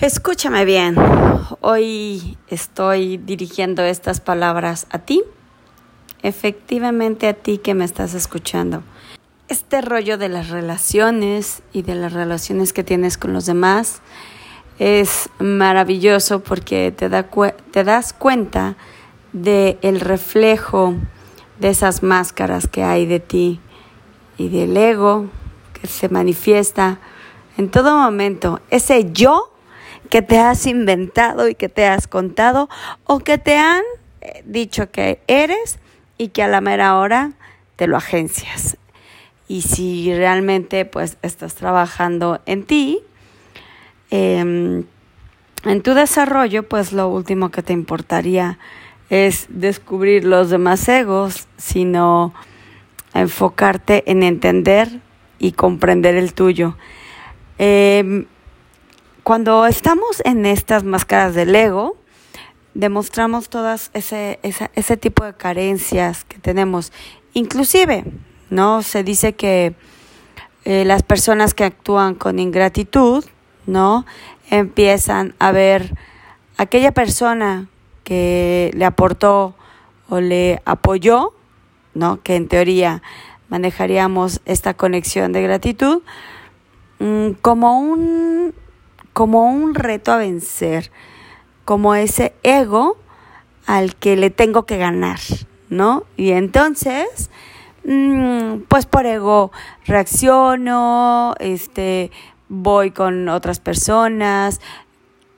Escúchame bien, hoy estoy dirigiendo estas palabras a ti, efectivamente a ti que me estás escuchando. Este rollo de las relaciones y de las relaciones que tienes con los demás es maravilloso porque te, da te das cuenta del el reflejo de esas máscaras que hay de ti y del ego que se manifiesta en todo momento. Ese yo que te has inventado y que te has contado o que te han eh, dicho que eres y que a la mera hora te lo agencias. Y si realmente pues estás trabajando en ti, em, en tu desarrollo, pues lo último que te importaría es descubrir los demás egos, sino enfocarte en entender y comprender el tuyo. Em, cuando estamos en estas máscaras del ego, demostramos todas ese, ese tipo de carencias que tenemos. Inclusive, ¿no? Se dice que eh, las personas que actúan con ingratitud, ¿no? Empiezan a ver aquella persona que le aportó o le apoyó, ¿no? Que en teoría manejaríamos esta conexión de gratitud mm, como un como un reto a vencer, como ese ego al que le tengo que ganar, ¿no? Y entonces, mm, pues por ego reacciono, este, voy con otras personas,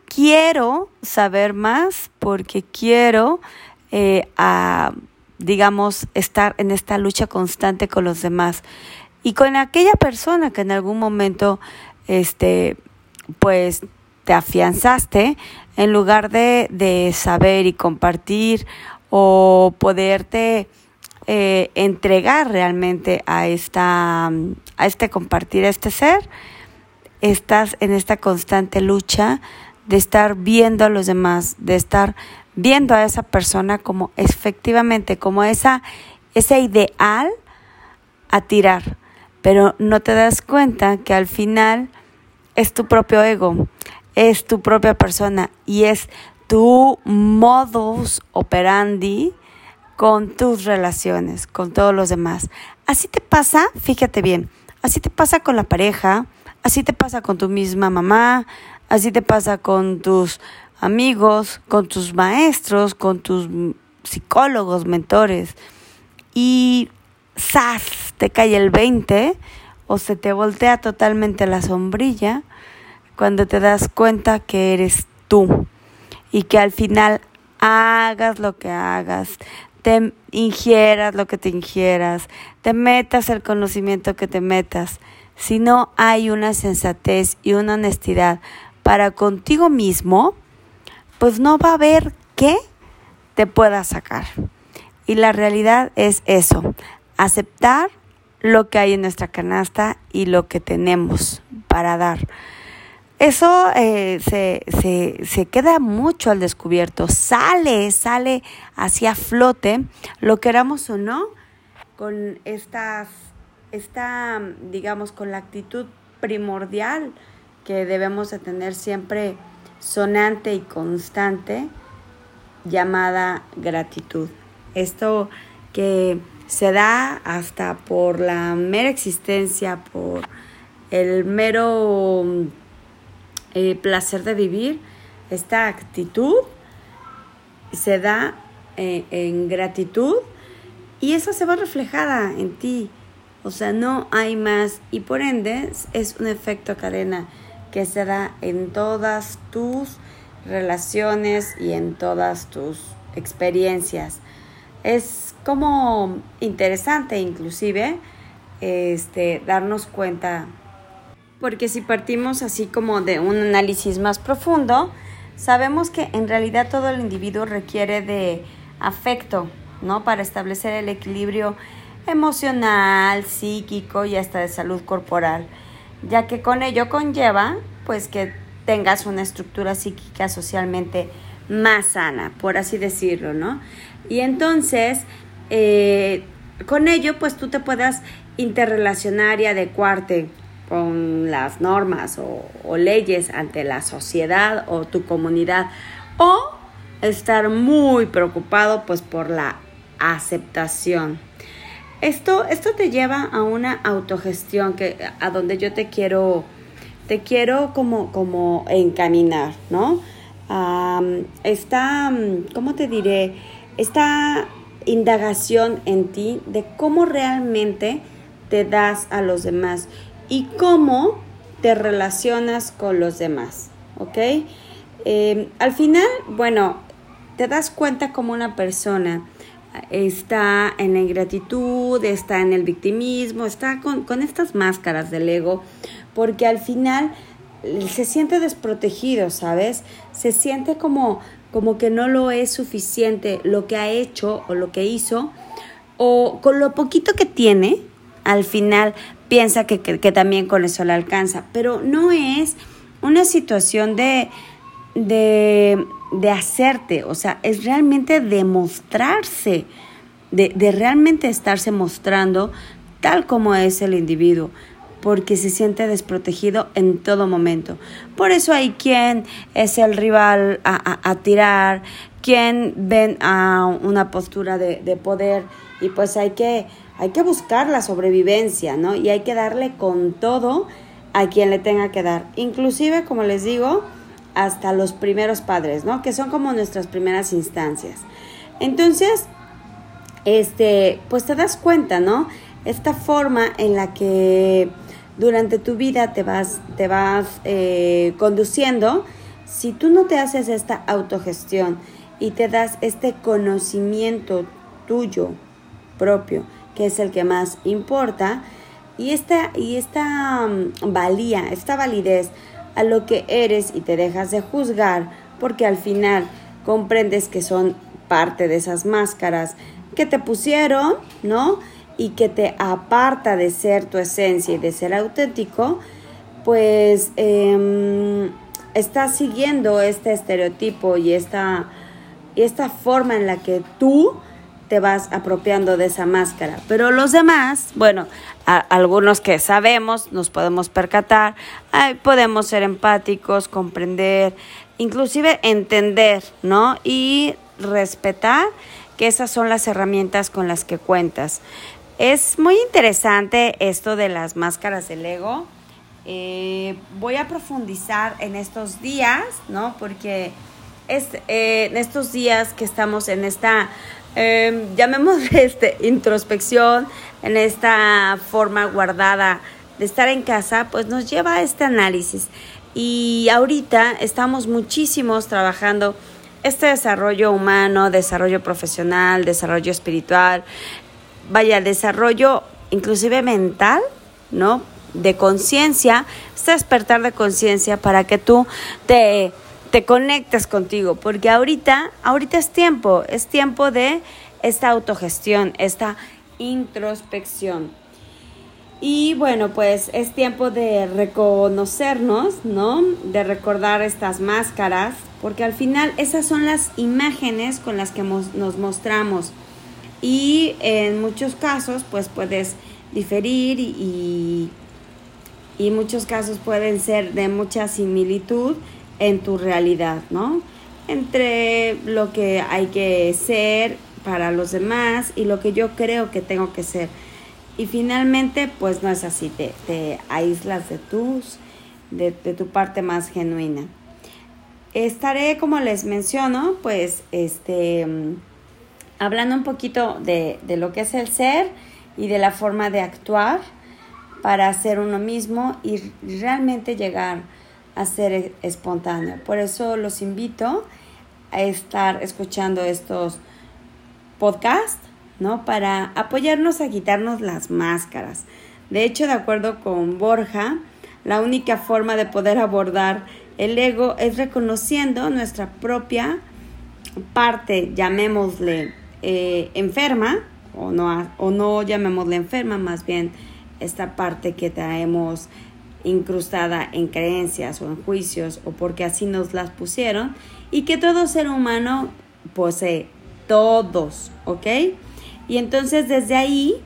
quiero saber más porque quiero, eh, digamos, estar en esta lucha constante con los demás. Y con aquella persona que en algún momento, este, pues te afianzaste en lugar de, saber y compartir o poderte eh, entregar realmente a esta a este compartir a este ser estás en esta constante lucha de estar viendo a los demás de estar viendo a esa persona como efectivamente como esa ese ideal a tirar. Pero no te das cuenta que al final es tu propio ego, es tu propia persona y es tu modus operandi con tus relaciones, con todos los demás. Así te pasa, fíjate bien, así te pasa con la pareja, así te pasa con tu misma mamá, así te pasa con tus amigos, con tus maestros, con tus psicólogos, mentores. Y ¡zas! te cae el 20 o se te voltea totalmente la sombrilla cuando te das cuenta que eres tú y que al final hagas lo que hagas, te ingieras lo que te ingieras, te metas el conocimiento que te metas. Si no hay una sensatez y una honestidad para contigo mismo, pues no va a haber qué te pueda sacar. Y la realidad es eso, aceptar lo que hay en nuestra canasta y lo que tenemos para dar. Eso eh, se, se, se, queda mucho al descubierto, sale, sale hacia flote, lo queramos o no, con estas, esta, digamos, con la actitud primordial que debemos de tener siempre sonante y constante, llamada gratitud. Esto que se da hasta por la mera existencia, por el mero eh, placer de vivir, esta actitud se da eh, en gratitud y eso se va reflejada en ti. O sea, no hay más y por ende es un efecto cadena que se da en todas tus relaciones y en todas tus experiencias. Es como interesante inclusive este, darnos cuenta, porque si partimos así como de un análisis más profundo, sabemos que en realidad todo el individuo requiere de afecto, ¿no? Para establecer el equilibrio emocional, psíquico y hasta de salud corporal, ya que con ello conlleva pues que tengas una estructura psíquica socialmente más sana, por así decirlo, ¿no? Y entonces, eh, con ello, pues tú te puedas interrelacionar y adecuarte con las normas o, leyes ante la sociedad o tu comunidad o estar muy preocupado pues por la aceptación. Esto, esto te lleva a una autogestión que a donde yo te quiero te quiero como, como encaminar, ¿no? esta, ¿cómo te diré? Esta indagación en ti de cómo realmente te das a los demás y cómo te relacionas con los demás, ¿ok? Em, al final, bueno, te das cuenta como una persona está en la ingratitud, está en el victimismo, está con, con estas máscaras del ego, porque al final se siente desprotegido, ¿sabes? Se siente como, como que no lo es suficiente lo que ha hecho o lo que hizo, o con lo poquito que tiene, al final piensa que, también con eso le alcanza, pero no es una situación de, de, de hacerte, o sea, es realmente demostrarse, de, de realmente estarse mostrando tal como es el individuo porque se siente desprotegido en todo momento. Por eso hay quien es el rival a, tirar, quien ven a una postura de, de, poder y pues hay que, hay que buscar la sobrevivencia, ¿no? Y hay que darle con todo a quien le tenga que dar. Inclusive, como les digo, hasta los primeros padres, ¿no? Que son como nuestras primeras instancias. Entonces, este, pues te das cuenta, ¿no? Esta forma en la que durante tu vida te vas, te vas eh, conduciendo, si tú no te haces esta autogestión y te das este conocimiento tuyo propio, que es el que más importa, y esta, y esta mm, valía, esta validez a lo que eres y te dejas de juzgar, porque al final comprendes que son parte de esas máscaras que te pusieron, ¿no? y que te aparta de ser tu esencia y de ser auténtico, pues eh, estás siguiendo este estereotipo y esta, y esta forma en la que tú te vas apropiando de esa máscara. Pero los demás, bueno, algunos que sabemos, nos podemos percatar, podemos ser empáticos, comprender, inclusive entender, ¿no? Y respetar que esas son las herramientas con las que cuentas. Es muy interesante esto de las máscaras del ego. Eh, voy a profundizar en estos días, ¿no? Porque es eh, en estos días que estamos en esta, eh, llamémosle este, introspección, en esta forma guardada de estar en casa, pues nos lleva a este análisis. Y ahorita estamos muchísimos trabajando este desarrollo humano, desarrollo profesional, desarrollo espiritual, vaya, desarrollo inclusive mental, ¿no? De conciencia, este despertar de conciencia para que tú te, te conectes contigo, porque ahorita, ahorita es tiempo, es tiempo de esta autogestión, esta introspección. Y bueno, pues es tiempo de reconocernos, ¿no? De recordar estas máscaras, porque al final esas son las imágenes con las que nos mostramos y en muchos casos pues puedes diferir y, y muchos casos pueden ser de mucha similitud en tu realidad, ¿no? Entre lo que hay que ser para los demás y lo que yo creo que tengo que ser. Y finalmente, pues no es así, te, te aíslas de tus, de, de tu parte más genuina. Estaré, como les menciono, pues este hablando un poquito de, lo que es el ser y de la forma de actuar para ser uno mismo y realmente llegar a ser espontáneo. Por eso los invito a estar escuchando estos podcasts, ¿no? Para apoyarnos a quitarnos las máscaras. De hecho, de acuerdo con Borja, la única forma de poder abordar el ego es reconociendo nuestra propia parte, llamémosle eh, enferma, o no, o no llamémosle enferma, más bien esta parte que traemos incrustada en creencias o en juicios o porque así nos las pusieron y que todo ser humano posee todos, ¿ok? Y entonces desde ahí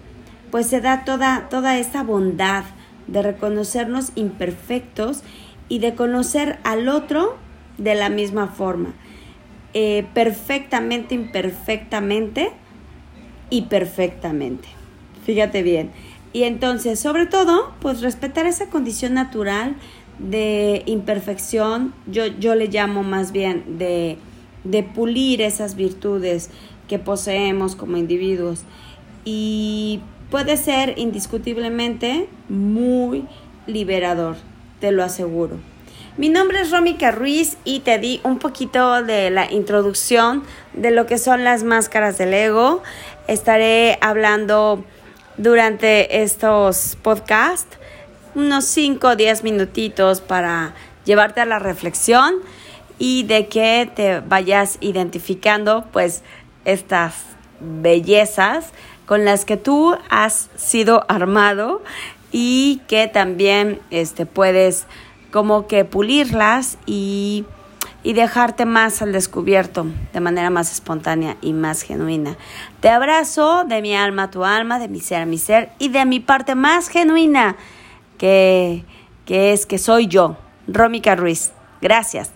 pues se da toda, toda esta bondad de reconocernos imperfectos y de conocer al otro de la misma forma. Eh, perfectamente, imperfectamente y perfectamente. Fíjate bien. Y entonces, sobre todo, pues respetar esa condición natural de imperfección, yo, yo le llamo más bien de, de pulir esas virtudes que poseemos como individuos. Y puede ser indiscutiblemente muy liberador, te lo aseguro. Mi nombre es Rómica Ruiz y te di un poquito de la introducción de lo que son las máscaras del ego. Estaré hablando durante estos podcasts unos 5 o 10 minutitos para llevarte a la reflexión y de que te vayas identificando pues estas bellezas con las que tú has sido armado y que también este, puedes como que pulirlas y, y dejarte más al descubierto de manera más espontánea y más genuina. Te abrazo de mi alma a tu alma, de mi ser a mi ser y de mi parte más genuina, que, que es que soy yo, Rómica Ruiz. Gracias.